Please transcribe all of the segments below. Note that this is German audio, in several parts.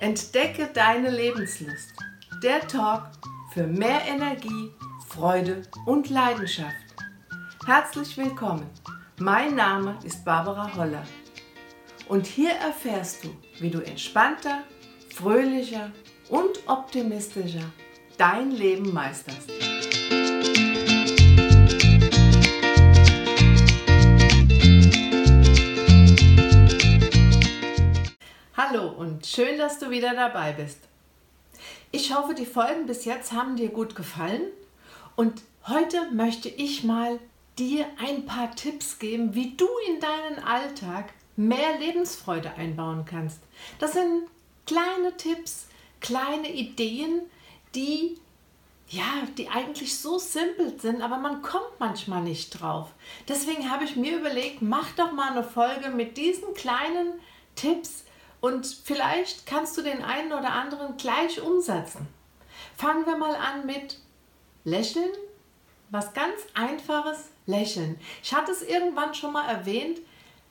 Entdecke deine Lebenslust. Der Talk für mehr Energie, Freude und Leidenschaft. Herzlich willkommen. Mein Name ist Barbara Holler. Und hier erfährst du, wie du entspannter, fröhlicher und optimistischer dein Leben meisterst. Hallo und schön, dass du wieder dabei bist. Ich hoffe, die Folgen bis jetzt haben dir gut gefallen und heute möchte ich mal dir ein paar Tipps geben, wie du in deinen Alltag mehr Lebensfreude einbauen kannst. Das sind kleine Tipps, kleine Ideen, die ja, die eigentlich so simpel sind, aber man kommt manchmal nicht drauf. Deswegen habe ich mir überlegt, mach doch mal eine Folge mit diesen kleinen Tipps, und vielleicht kannst du den einen oder anderen gleich umsetzen. Fangen wir mal an mit Lächeln. Was ganz einfaches Lächeln. Ich hatte es irgendwann schon mal erwähnt,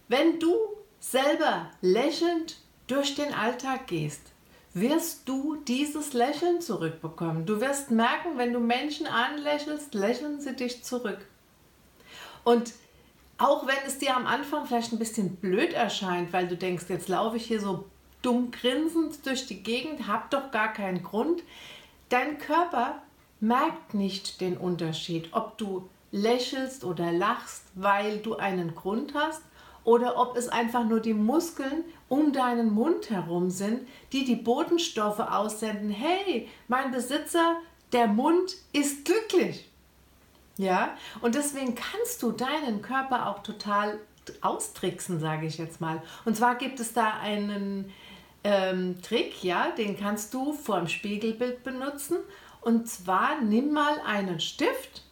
wenn du selber lächelnd durch den Alltag gehst, wirst du dieses Lächeln zurückbekommen. Du wirst merken, wenn du Menschen anlächelst, lächeln sie dich zurück. Und auch wenn es dir am Anfang vielleicht ein bisschen blöd erscheint, weil du denkst, jetzt laufe ich hier so dumm grinsend durch die Gegend, hab doch gar keinen Grund. Dein Körper merkt nicht den Unterschied, ob du lächelst oder lachst, weil du einen Grund hast oder ob es einfach nur die Muskeln um deinen Mund herum sind, die die Botenstoffe aussenden. Hey, mein Besitzer, der Mund ist glücklich. Ja, und deswegen kannst du deinen Körper auch total austricksen, sage ich jetzt mal. Und zwar gibt es da einen ähm, Trick, ja, den kannst du vor dem Spiegelbild benutzen. Und zwar nimm mal einen Stift,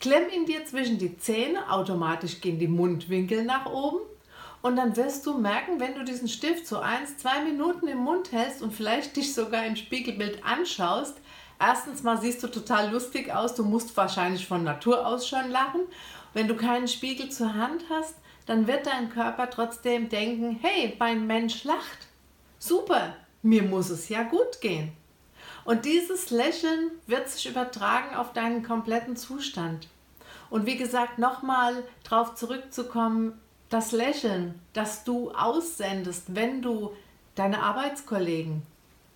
klemm ihn dir zwischen die Zähne, automatisch gehen die Mundwinkel nach oben. Und dann wirst du merken, wenn du diesen Stift so eins, zwei Minuten im Mund hältst und vielleicht dich sogar im Spiegelbild anschaust, Erstens mal siehst du total lustig aus, du musst wahrscheinlich von Natur aus schon lachen. Wenn du keinen Spiegel zur Hand hast, dann wird dein Körper trotzdem denken, hey, mein Mensch lacht. Super, mir muss es ja gut gehen. Und dieses Lächeln wird sich übertragen auf deinen kompletten Zustand. Und wie gesagt, nochmal darauf zurückzukommen, das Lächeln, das du aussendest, wenn du deine Arbeitskollegen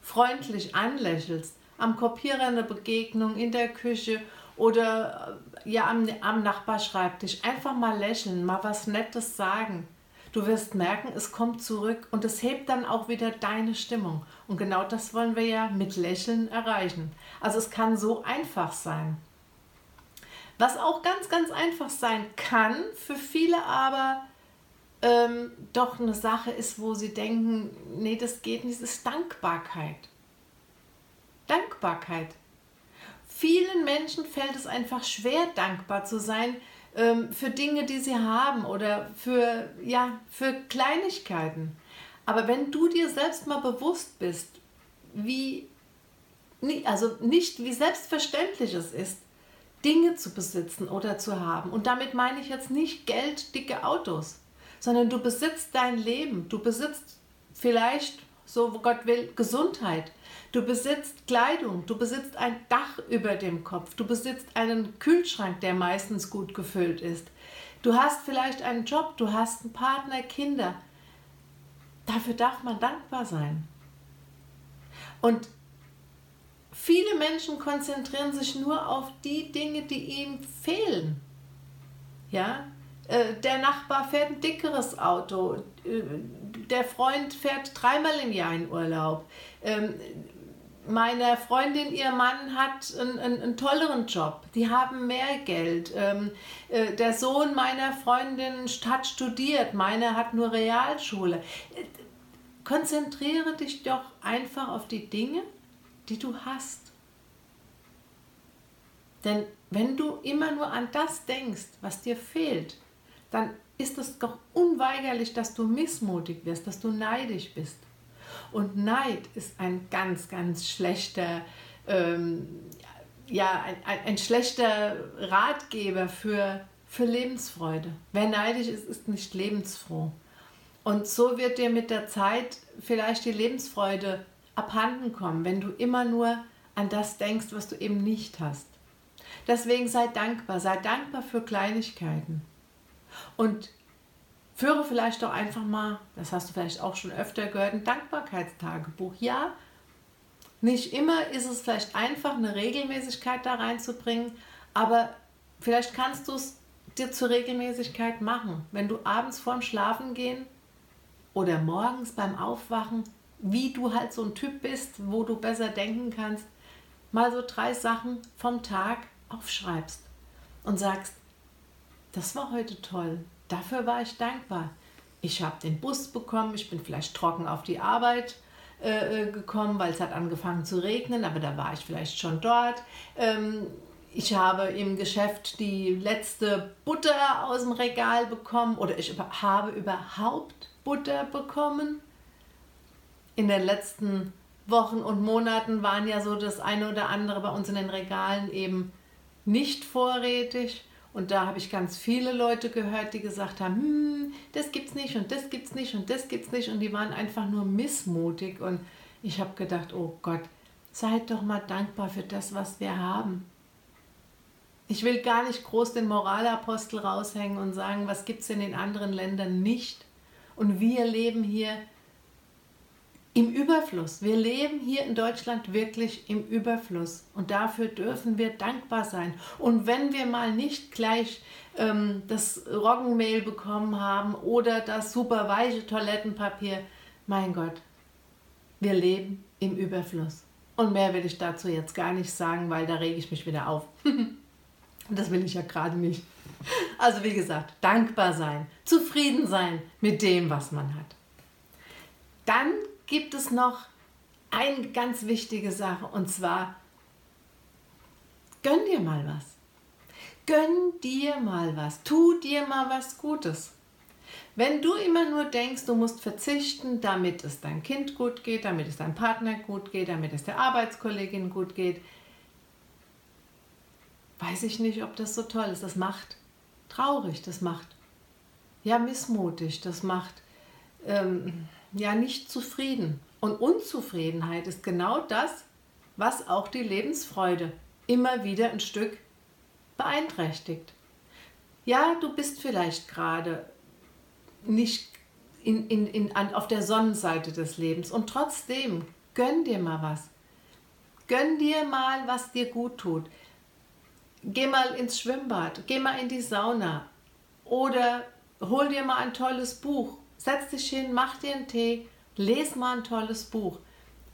freundlich anlächelst, am Kopierer eine Begegnung in der Küche oder äh, ja am, am Nachbarschreibtisch. Einfach mal lächeln, mal was Nettes sagen. Du wirst merken, es kommt zurück und es hebt dann auch wieder deine Stimmung. Und genau das wollen wir ja mit Lächeln erreichen. Also es kann so einfach sein. Was auch ganz, ganz einfach sein kann, für viele aber ähm, doch eine Sache ist, wo sie denken, nee, das geht nicht, ist Dankbarkeit. Dankbarkeit. Vielen Menschen fällt es einfach schwer, dankbar zu sein ähm, für Dinge, die sie haben oder für, ja, für Kleinigkeiten. Aber wenn du dir selbst mal bewusst bist, wie, also nicht wie selbstverständlich es ist, Dinge zu besitzen oder zu haben. Und damit meine ich jetzt nicht Geld, dicke Autos, sondern du besitzt dein Leben. Du besitzt vielleicht, so Gott will, Gesundheit. Du besitzt Kleidung, du besitzt ein Dach über dem Kopf, du besitzt einen Kühlschrank, der meistens gut gefüllt ist. Du hast vielleicht einen Job, du hast einen Partner, Kinder. Dafür darf man dankbar sein. Und viele Menschen konzentrieren sich nur auf die Dinge, die ihnen fehlen. Ja, der Nachbar fährt ein dickeres Auto, äh, der Freund fährt dreimal im Jahr in Urlaub, ähm, meine Freundin, ihr Mann hat einen, einen, einen, tolleren Job, die haben mehr Geld. Ähm, äh, der Sohn meiner Freundin hat studiert, meine hat nur Realschule. Äh, konzentriere dich doch einfach auf die Dinge, die du hast. Denn wenn du immer nur an das denkst, was dir fehlt, dann ist es doch unweigerlich, dass du missmutig wirst, dass du neidisch bist. Und Neid ist ein ganz, ganz schlechter, ähm, ja, ein, ein, schlechter Ratgeber für, für Lebensfreude. Wer neidisch ist, ist nicht lebensfroh. Und so wird dir mit der Zeit vielleicht die Lebensfreude abhanden kommen, wenn du immer nur an das denkst, was du eben nicht hast. Deswegen sei dankbar, sei dankbar für Kleinigkeiten. Und führe vielleicht auch einfach mal, das hast du vielleicht auch schon öfter gehört, ein Dankbarkeitstagebuch. Ja, nicht immer ist es vielleicht einfach, eine Regelmäßigkeit da reinzubringen, aber vielleicht kannst du es dir zur Regelmäßigkeit machen. Wenn du abends vorm Schlafengehen oder morgens beim Aufwachen, wie du halt so ein Typ bist, wo du besser denken kannst, mal so drei Sachen vom Tag aufschreibst und sagst, das war heute toll, dafür war ich dankbar. Ich habe den Bus bekommen, ich bin vielleicht trocken auf die Arbeit äh, äh, gekommen, weil es hat angefangen zu regnen, aber da war ich vielleicht schon dort. Ähm, ich habe im Geschäft die letzte Butter aus dem Regal bekommen oder ich habe überhaupt Butter bekommen. In den letzten Wochen und Monaten waren ja so das eine oder andere bei uns in den Regalen eben nicht vorrätig. Und da habe ich ganz viele Leute gehört, die gesagt haben, hm, das gibt's nicht und das gibt's nicht und das gibt's nicht. Und die waren einfach nur missmutig. Und ich habe gedacht, oh Gott, seid doch mal dankbar für das, was wir haben. Ich will gar nicht groß den Moralapostel raushängen und sagen, was gibt es in den anderen Ländern nicht. Und wir leben hier im Überfluss. Wir leben hier in Deutschland wirklich im Überfluss. Und dafür dürfen wir dankbar sein. Und wenn wir mal nicht gleich ähm, das Roggenmehl bekommen haben oder das super weiche Toilettenpapier, mein Gott, wir leben im Überfluss. Und mehr will ich dazu jetzt gar nicht sagen, weil da rege ich mich wieder auf. Und das will ich ja gerade nicht. Also wie gesagt, dankbar sein, zufrieden sein mit dem, was man hat. Dann gibt es noch eine ganz wichtige Sache und zwar, gönn dir mal was. Gönn dir mal was. Tu dir mal was Gutes. Wenn du immer nur denkst, du musst verzichten, damit es deinem Kind gut geht, damit es deinem Partner gut geht, damit es der Arbeitskollegin gut geht, weiß ich nicht, ob das so toll ist. Das macht traurig, das macht ja missmutig, das macht ähm, ja nicht zufrieden. Und Unzufriedenheit ist genau das, was auch die Lebensfreude immer wieder ein Stück beeinträchtigt. Ja, du bist vielleicht gerade nicht in, in, in, an, auf der Sonnenseite des Lebens und trotzdem gönn dir mal was. Gönn dir mal, was dir gut tut. Geh mal ins Schwimmbad, geh mal in die Sauna oder hol dir mal ein tolles Buch. Setz dich hin, mach dir einen Tee, les mal ein tolles Buch.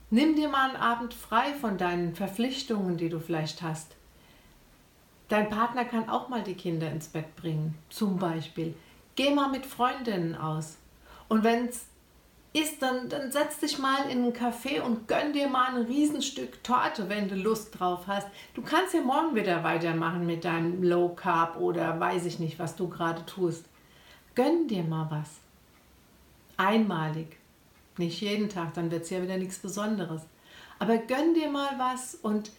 Nimm dir mal einen Abend frei von deinen Verpflichtungen, die du vielleicht hast. Dein Partner kann auch mal die Kinder ins Bett bringen, zum Beispiel. Geh mal mit Freundinnen aus. Und wenn es ist, dann, dann setz dich mal in einen Café und gönn dir mal ein Riesenstück Torte, wenn du Lust drauf hast. Du kannst ja morgen wieder weitermachen mit deinem Low Carb oder weiß ich nicht, was du gerade tust. Gönn dir mal was. Einmalig. Nicht jeden Tag, dann wird es ja wieder nichts Besonderes. Aber gönn dir mal was und,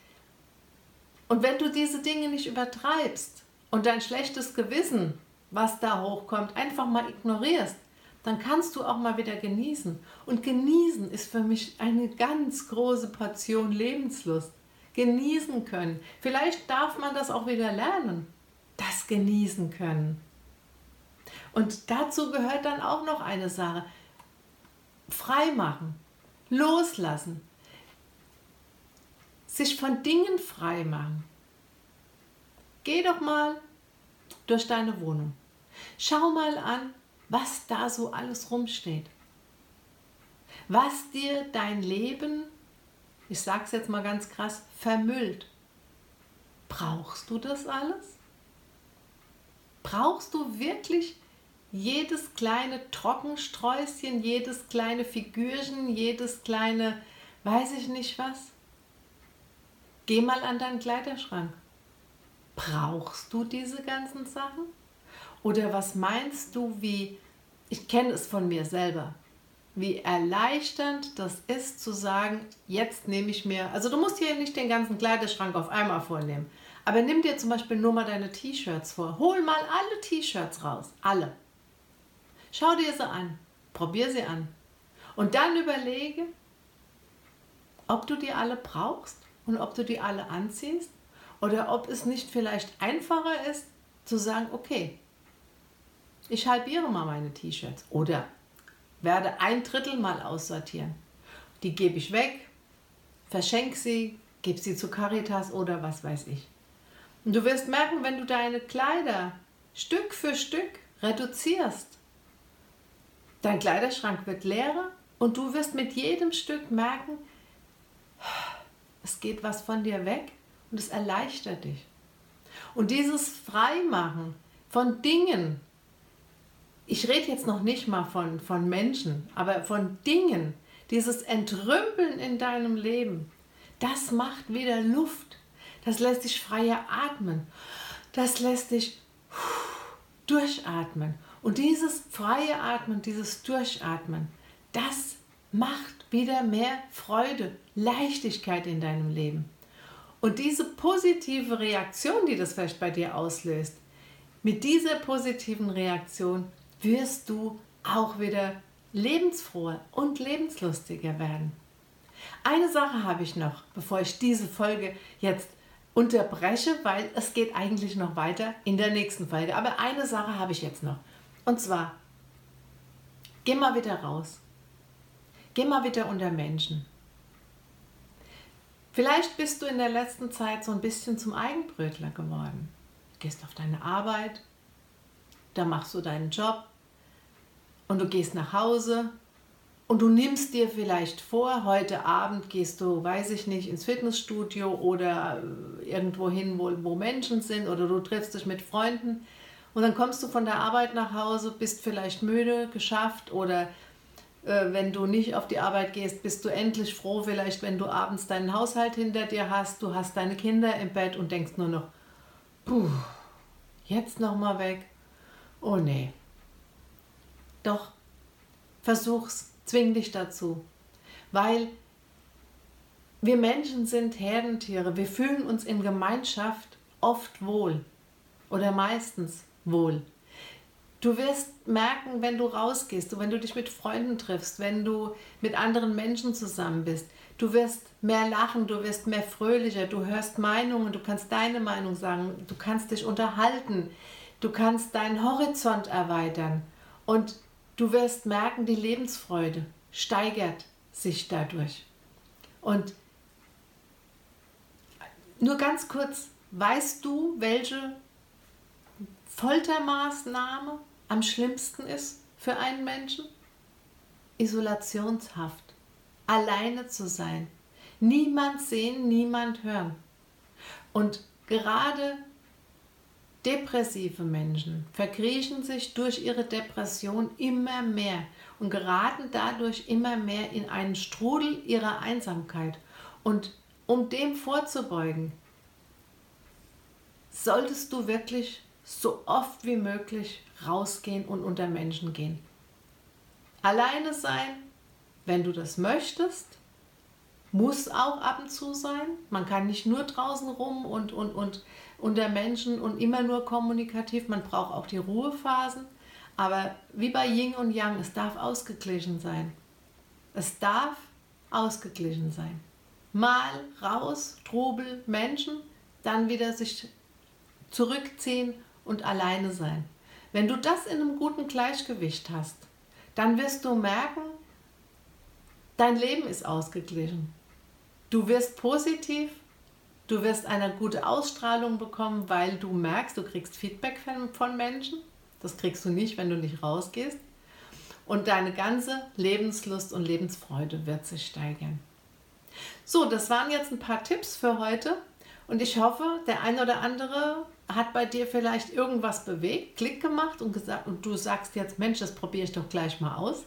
und wenn du diese Dinge nicht übertreibst und dein schlechtes Gewissen, was da hochkommt, einfach mal ignorierst, dann kannst du auch mal wieder genießen. Und genießen ist für mich eine ganz große Portion Lebenslust. Genießen können. Vielleicht darf man das auch wieder lernen. Das genießen können. Und dazu gehört dann auch noch eine Sache. Freimachen. Loslassen. Sich von Dingen freimachen. Geh doch mal durch deine Wohnung. Schau mal an, was da so alles rumsteht. Was dir dein Leben, ich sage es jetzt mal ganz krass, vermüllt. Brauchst du das alles? Brauchst du wirklich jedes kleine Trockensträußchen, jedes kleine Figürchen, jedes kleine, weiß ich nicht was? Geh mal an deinen Kleiderschrank. Brauchst du diese ganzen Sachen? Oder was meinst du, wie, ich kenne es von mir selber, wie erleichternd das ist zu sagen, jetzt nehme ich mir, also du musst hier nicht den ganzen Kleiderschrank auf einmal vornehmen, aber nimm dir zum Beispiel nur mal deine T-Shirts vor. Hol mal alle T-Shirts raus, alle. Schau dir sie an. Probier sie an. Und dann überlege, ob du die alle brauchst und ob du die alle anziehst oder ob es nicht vielleicht einfacher ist zu sagen, okay, ich halbiere mal meine T-Shirts oder werde ein Drittel mal aussortieren. Die gebe ich weg, verschenke sie, gebe sie zu Caritas oder was weiß ich. Und du wirst merken, wenn du deine Kleider Stück für Stück reduzierst, dein Kleiderschrank wird leerer und du wirst mit jedem Stück merken, es geht was von dir weg und es erleichtert dich. Und dieses Freimachen von Dingen, ich rede jetzt noch nicht mal von, von Menschen, aber von Dingen, dieses Entrümpeln in deinem Leben, das macht wieder Luft. Das lässt dich freier atmen. Das lässt dich durchatmen. Und dieses freie Atmen, dieses Durchatmen, das macht wieder mehr Freude, Leichtigkeit in deinem Leben. Und diese positive Reaktion, die das vielleicht bei dir auslöst, mit dieser positiven Reaktion wirst du auch wieder lebensfroher und lebenslustiger werden. Eine Sache habe ich noch, bevor ich diese Folge jetzt unterbreche, weil es geht eigentlich noch weiter in der nächsten Folge. Aber eine Sache habe ich jetzt noch. Und zwar, geh mal wieder raus. Geh mal wieder unter Menschen. Vielleicht bist du in der letzten Zeit so ein bisschen zum Eigenbrötler geworden. Du gehst auf deine Arbeit, da machst du deinen Job und du gehst nach Hause und du nimmst dir vielleicht vor, heute Abend gehst du, weiß ich nicht, ins Fitnessstudio oder äh, irgendwo hin, wo, wo Menschen sind oder du triffst dich mit Freunden und dann kommst du von der Arbeit nach Hause, bist vielleicht müde, geschafft oder äh, wenn du nicht auf die Arbeit gehst, bist du endlich froh, vielleicht wenn du abends deinen Haushalt hinter dir hast, du hast deine Kinder im Bett und denkst nur noch, puh, jetzt nochmal weg. Oh nee. Doch, versuch's, zwing dich dazu. Weil wir Menschen sind Herdentiere, wir fühlen uns in Gemeinschaft oft wohl oder meistens wohl. Du wirst merken, wenn du rausgehst, wenn du dich mit Freunden triffst, wenn du mit anderen Menschen zusammen bist, du wirst mehr lachen, du wirst mehr fröhlicher, du hörst Meinungen, du kannst deine Meinung sagen, du kannst dich unterhalten, du kannst deinen Horizont erweitern und du wirst merken, die Lebensfreude steigert sich dadurch. Und nur ganz kurz, weißt du, welche Foltermaßnahme am schlimmsten ist für einen Menschen? Isolationshaft. Alleine zu sein. Niemand sehen, niemand hören. Und gerade depressive Menschen verkriechen sich durch ihre Depression immer mehr und geraten dadurch immer mehr in einen Strudel ihrer Einsamkeit. Und um dem vorzubeugen, solltest du wirklich so oft wie möglich rausgehen und unter Menschen gehen. Alleine sein, wenn du das möchtest, muss auch ab und zu sein. Man kann nicht nur draußen rum und, und, und unter Menschen und immer nur kommunikativ. Man braucht auch die Ruhephasen. Aber wie bei Yin und Yang, es darf ausgeglichen sein. Es darf ausgeglichen sein. Mal raus, Trubel, Menschen, dann wieder sich zurückziehen und alleine sein. Wenn du das in einem guten Gleichgewicht hast, dann wirst du merken, dein Leben ist ausgeglichen. Du wirst positiv, du wirst eine gute Ausstrahlung bekommen, weil du merkst, du kriegst Feedback von Menschen. Das kriegst du nicht, wenn du nicht rausgehst. Und deine ganze Lebenslust und Lebensfreude wird sich steigern. So, das waren jetzt ein paar Tipps für heute. Und ich hoffe, der eine oder andere hat bei dir vielleicht irgendwas bewegt, Klick gemacht und gesagt und du sagst jetzt, Mensch, das probiere ich doch gleich mal aus.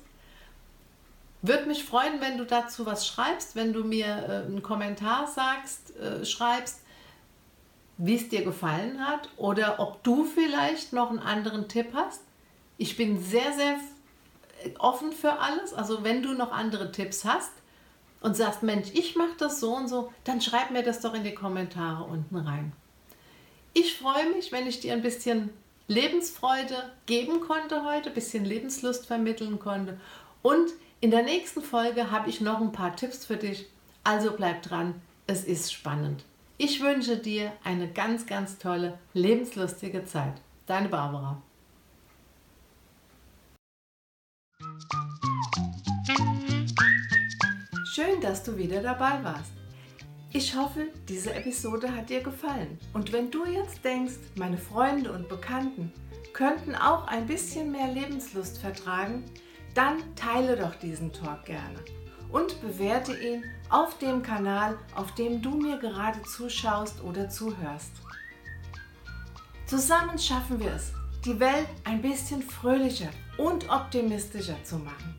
Würde mich freuen, wenn du dazu was schreibst, wenn du mir äh, einen Kommentar sagst, äh, schreibst, wie es dir gefallen hat oder ob du vielleicht noch einen anderen Tipp hast. Ich bin sehr, sehr offen für alles. Also wenn du noch andere Tipps hast und sagst, Mensch, ich mache das so und so, dann schreib mir das doch in die Kommentare unten rein. Ich freue mich, wenn ich dir ein bisschen Lebensfreude geben konnte heute, ein bisschen Lebenslust vermitteln konnte. Und in der nächsten Folge habe ich noch ein paar Tipps für dich. Also bleib dran, es ist spannend. Ich wünsche dir eine ganz, ganz tolle, lebenslustige Zeit. Deine Barbara. Schön, dass du wieder dabei warst. Ich hoffe, diese Episode hat dir gefallen. Und wenn du jetzt denkst, meine Freunde und Bekannten könnten auch ein bisschen mehr Lebenslust vertragen, dann teile doch diesen Talk gerne und bewerte ihn auf dem Kanal, auf dem du mir gerade zuschaust oder zuhörst. Zusammen schaffen wir es, die Welt ein bisschen fröhlicher und optimistischer zu machen.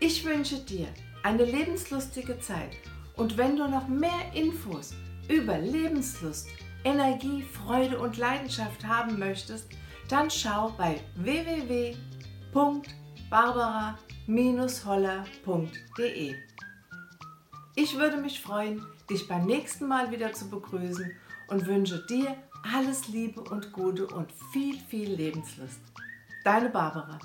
Ich wünsche dir eine lebenslustige Zeit und wenn du noch mehr Infos über Lebenslust, Energie, Freude und Leidenschaft haben möchtest, dann schau bei www.barbara-holler.de. Ich würde mich freuen, dich beim nächsten Mal wieder zu begrüßen und wünsche dir alles Liebe und Gute und viel, viel Lebenslust. Deine Barbara.